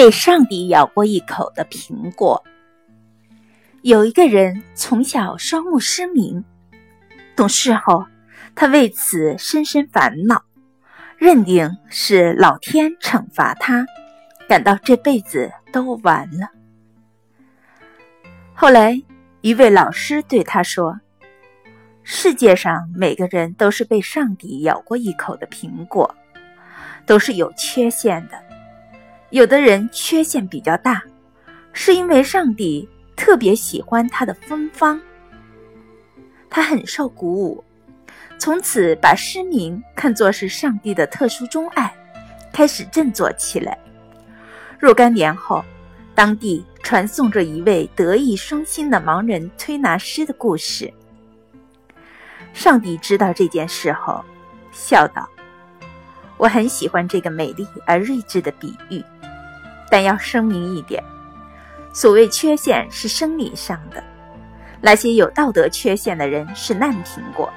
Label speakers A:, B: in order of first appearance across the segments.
A: 被上帝咬过一口的苹果。有一个人从小双目失明，懂事后，他为此深深烦恼，认定是老天惩罚他，感到这辈子都完了。后来，一位老师对他说：“世界上每个人都是被上帝咬过一口的苹果，都是有缺陷的。”有的人缺陷比较大，是因为上帝特别喜欢他的芬芳。他很受鼓舞，从此把失明看作是上帝的特殊钟爱，开始振作起来。若干年后，当地传颂着一位德艺双馨的盲人推拿师的故事。上帝知道这件事后，笑道：“我很喜欢这个美丽而睿智的比喻。”但要声明一点，所谓缺陷是生理上的，那些有道德缺陷的人是烂苹果，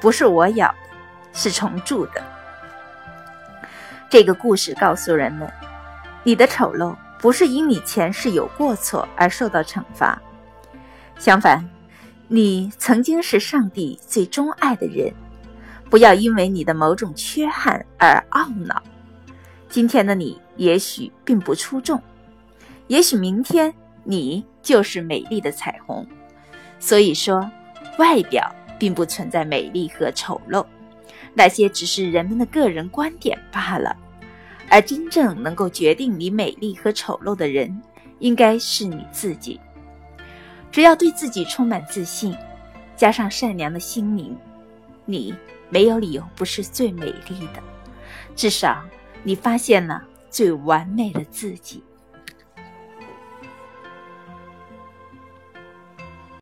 A: 不是我咬的，是虫蛀的。这个故事告诉人们，你的丑陋不是因你前世有过错而受到惩罚，相反，你曾经是上帝最钟爱的人，不要因为你的某种缺憾而懊恼。今天的你也许并不出众，也许明天你就是美丽的彩虹。所以说，外表并不存在美丽和丑陋，那些只是人们的个人观点罢了。而真正能够决定你美丽和丑陋的人，应该是你自己。只要对自己充满自信，加上善良的心灵，你没有理由不是最美丽的。至少。你发现了最完美的自己。